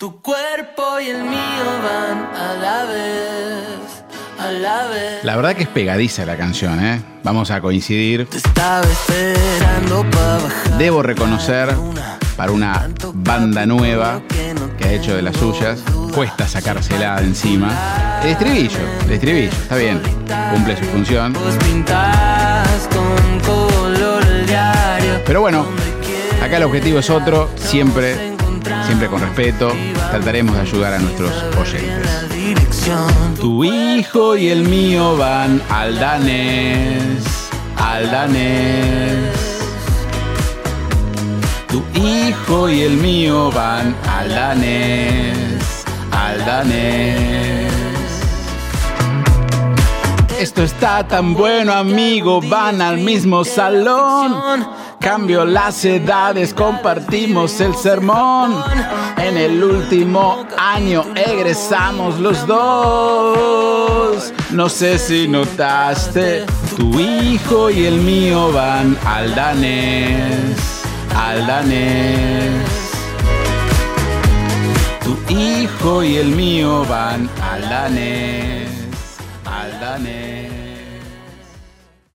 Tu cuerpo y el mío van a la vez, a la vez. La verdad que es pegadiza la canción, ¿eh? Vamos a coincidir. Te estaba esperando para bajar. Debo reconocer, para una banda nueva que ha hecho de las suyas, cuesta sacársela de encima. El estribillo, el estribillo, está bien, cumple su función. Vos pintás con color el diario. Pero bueno, acá el objetivo es otro, siempre, siempre con respeto. Trataremos de ayudar a nuestros oyentes. Tu hijo y el mío van al danés, al danés. Tu hijo y el mío van al danés, al danés. Esto está tan bueno, amigo, van al mismo salón. Cambio las edades, compartimos el sermón. En el último año egresamos los dos. No sé si notaste, tu hijo y el mío van al danés, al danés. Tu hijo y el mío van al danés, al danés.